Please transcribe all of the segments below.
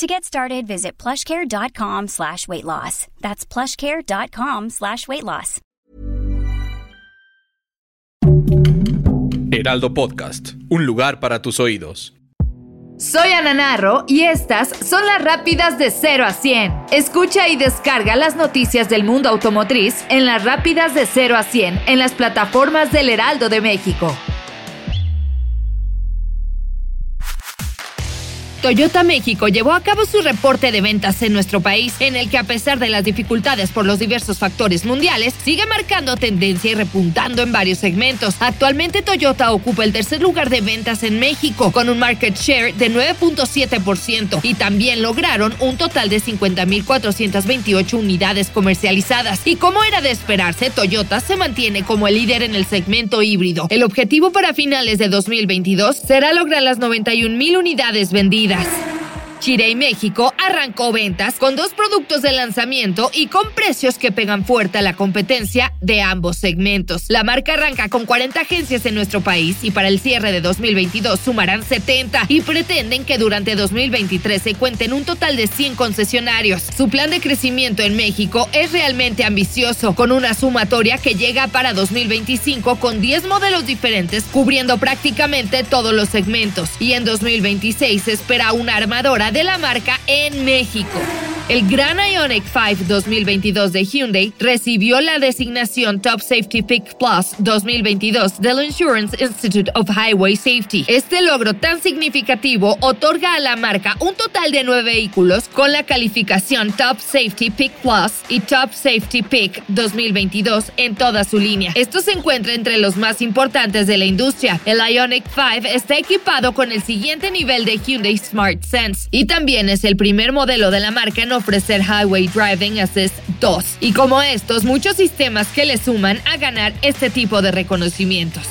To get started, visit plushcare.com slash weight loss. That's plushcare.com slash weight loss. Heraldo Podcast, un lugar para tus oídos. Soy Ana Narro y estas son las rápidas de 0 a 100. Escucha y descarga las noticias del mundo automotriz en las rápidas de 0 a 100 en las plataformas del Heraldo de México. Toyota México llevó a cabo su reporte de ventas en nuestro país, en el que a pesar de las dificultades por los diversos factores mundiales, sigue marcando tendencia y repuntando en varios segmentos. Actualmente Toyota ocupa el tercer lugar de ventas en México, con un market share de 9.7% y también lograron un total de 50.428 unidades comercializadas. Y como era de esperarse, Toyota se mantiene como el líder en el segmento híbrido. El objetivo para finales de 2022 será lograr las 91.000 unidades vendidas vidas. Chirey México arrancó ventas con dos productos de lanzamiento y con precios que pegan fuerte a la competencia de ambos segmentos. La marca arranca con 40 agencias en nuestro país y para el cierre de 2022 sumarán 70 y pretenden que durante 2023 se cuenten un total de 100 concesionarios. Su plan de crecimiento en México es realmente ambicioso, con una sumatoria que llega para 2025 con 10 modelos diferentes cubriendo prácticamente todos los segmentos y en 2026 se espera una armadora de la marca en México. El Gran Ionic 5 2022 de Hyundai recibió la designación Top Safety Pick Plus 2022 del Insurance Institute of Highway Safety. Este logro tan significativo otorga a la marca un total de nueve vehículos con la calificación Top Safety Pick Plus y Top Safety Pick 2022 en toda su línea. Esto se encuentra entre los más importantes de la industria. El Ionic 5 está equipado con el siguiente nivel de Hyundai Smart Sense y también es el primer modelo de la marca en ofrecer Highway Driving Assist 2. Y como estos, muchos sistemas que le suman a ganar este tipo de reconocimientos.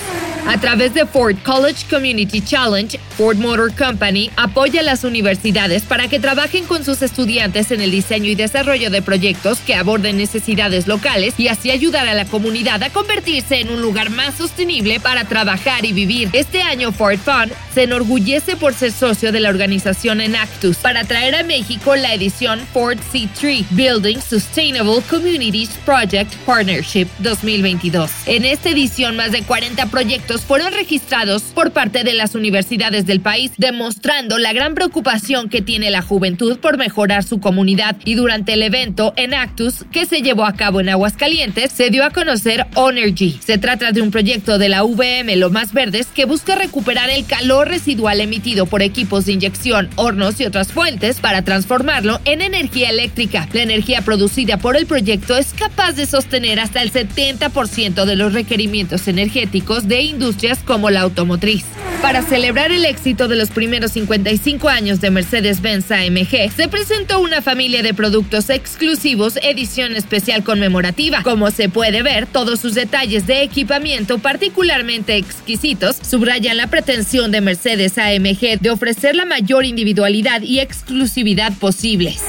A través de Ford College Community Challenge, Ford Motor Company apoya a las universidades para que trabajen con sus estudiantes en el diseño y desarrollo de proyectos que aborden necesidades locales y así ayudar a la comunidad a convertirse en un lugar más sostenible para trabajar y vivir. Este año Ford Fund se enorgullece por ser socio de la organización Enactus para traer a México la edición Ford C3 Building Sustainable Communities Project Partnership 2022. En esta edición más de 40 proyectos fueron registrados por parte de las universidades del país, demostrando la gran preocupación que tiene la juventud por mejorar su comunidad. Y durante el evento Enactus, que se llevó a cabo en Aguascalientes, se dio a conocer Onergy. Se trata de un proyecto de la VM Lo Más Verdes que busca recuperar el calor residual emitido por equipos de inyección, hornos y otras fuentes para transformarlo en energía eléctrica. La energía producida por el proyecto es capaz de sostener hasta el 70% de los requerimientos energéticos de industrias como la automotriz. Para celebrar el éxito de los primeros 55 años de Mercedes-Benz AMG, se presentó una familia de productos exclusivos edición especial conmemorativa. Como se puede ver, todos sus detalles de equipamiento particularmente exquisitos subrayan la pretensión de Mercedes AMG de ofrecer la mayor individualidad y exclusividad posibles.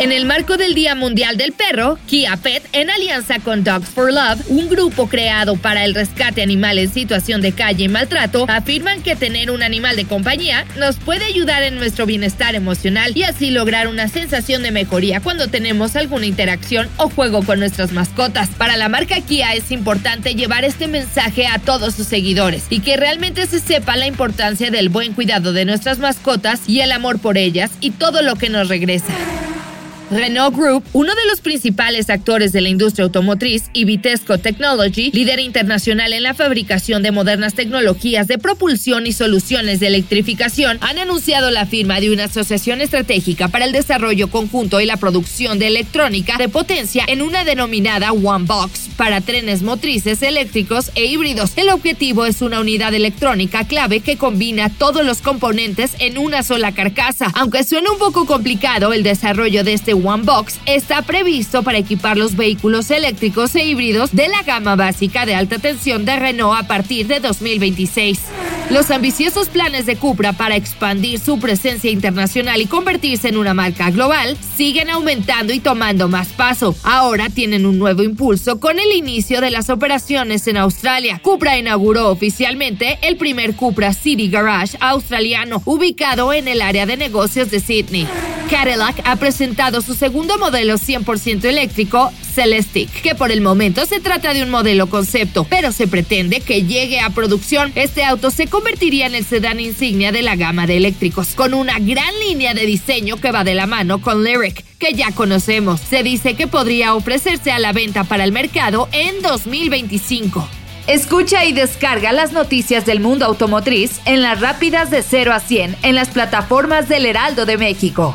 En el marco del Día Mundial del Perro, Kia Pet, en alianza con Dogs for Love, un grupo creado para el rescate animal en situación de calle y maltrato, afirman que tener un animal de compañía nos puede ayudar en nuestro bienestar emocional y así lograr una sensación de mejoría cuando tenemos alguna interacción o juego con nuestras mascotas. Para la marca Kia es importante llevar este mensaje a todos sus seguidores y que realmente se sepa la importancia del buen cuidado de nuestras mascotas y el amor por ellas y todo lo que nos regresa. Renault Group, uno de los principales actores de la industria automotriz, y Vitesco Technology, líder internacional en la fabricación de modernas tecnologías de propulsión y soluciones de electrificación, han anunciado la firma de una asociación estratégica para el desarrollo conjunto y la producción de electrónica de potencia en una denominada One Box para trenes motrices eléctricos e híbridos. El objetivo es una unidad electrónica clave que combina todos los componentes en una sola carcasa. Aunque suena un poco complicado el desarrollo de este One Box está previsto para equipar los vehículos eléctricos e híbridos de la gama básica de alta tensión de Renault a partir de 2026. Los ambiciosos planes de Cupra para expandir su presencia internacional y convertirse en una marca global siguen aumentando y tomando más paso. Ahora tienen un nuevo impulso con el inicio de las operaciones en Australia. Cupra inauguró oficialmente el primer Cupra City Garage australiano ubicado en el área de negocios de Sydney. Cadillac ha presentado su segundo modelo 100% eléctrico, Celestiq, que por el momento se trata de un modelo concepto, pero se pretende que llegue a producción. Este auto se convertiría en el sedán insignia de la gama de eléctricos, con una gran línea de diseño que va de la mano con Lyric, que ya conocemos. Se dice que podría ofrecerse a la venta para el mercado en 2025. Escucha y descarga las noticias del mundo automotriz en las rápidas de 0 a 100 en las plataformas del Heraldo de México.